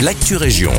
l'actu région.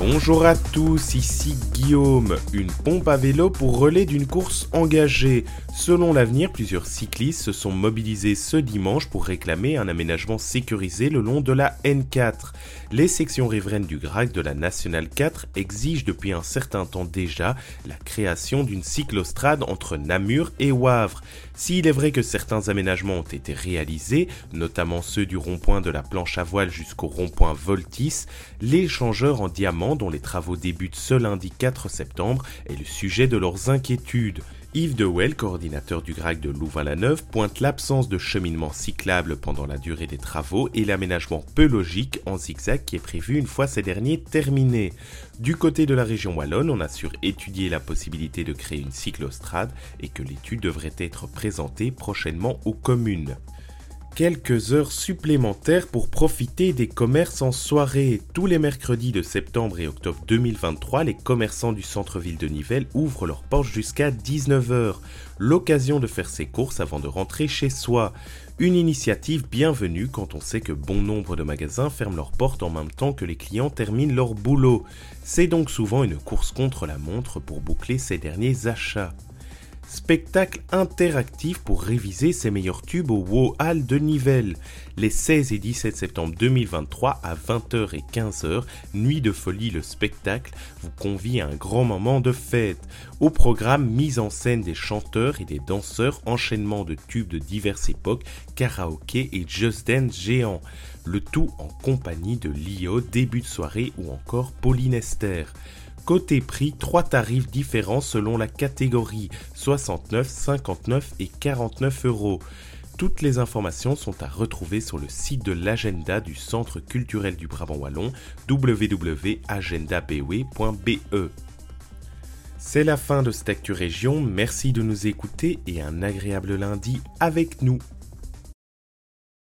Bonjour à tous, ici Guillaume. Une pompe à vélo pour relais d'une course engagée. Selon l'avenir, plusieurs cyclistes se sont mobilisés ce dimanche pour réclamer un aménagement sécurisé le long de la N4. Les sections riveraines du GRAC de la Nationale 4 exigent depuis un certain temps déjà la création d'une cyclostrade entre Namur et Wavre. S'il est vrai que certains aménagements ont été réalisés, notamment ceux du rond-point de la planche à voile jusqu'au rond-point Voltis, l'échangeur en diamant dont les travaux débutent ce lundi 4 septembre est le sujet de leurs inquiétudes. Yves Dewell, coordinateur du GRAC de Louvain-la-Neuve, pointe l'absence de cheminement cyclable pendant la durée des travaux et l'aménagement peu logique en zigzag qui est prévu une fois ces derniers terminés. Du côté de la région wallonne, on assure étudier la possibilité de créer une cyclostrade et que l'étude devrait être présentée prochainement aux communes quelques heures supplémentaires pour profiter des commerces en soirée. Tous les mercredis de septembre et octobre 2023, les commerçants du centre-ville de Nivelles ouvrent leurs portes jusqu'à 19h. L'occasion de faire ses courses avant de rentrer chez soi. Une initiative bienvenue quand on sait que bon nombre de magasins ferment leurs portes en même temps que les clients terminent leur boulot. C'est donc souvent une course contre la montre pour boucler ces derniers achats. Spectacle interactif pour réviser ses meilleurs tubes au WoW Hall de Nivelles. Les 16 et 17 septembre 2023 à 20h et 15h, Nuit de folie le spectacle vous convie à un grand moment de fête. Au programme, mise en scène des chanteurs et des danseurs, enchaînement de tubes de diverses époques, karaoké et just dance géant. Le tout en compagnie de Lio, début de soirée ou encore Pauline Esther. Côté prix, trois tarifs différents selon la catégorie 69, 59 et 49 euros. Toutes les informations sont à retrouver sur le site de l'agenda du Centre culturel du Brabant Wallon www.agendabe.be. C'est la fin de cette Actu Région, merci de nous écouter et un agréable lundi avec nous.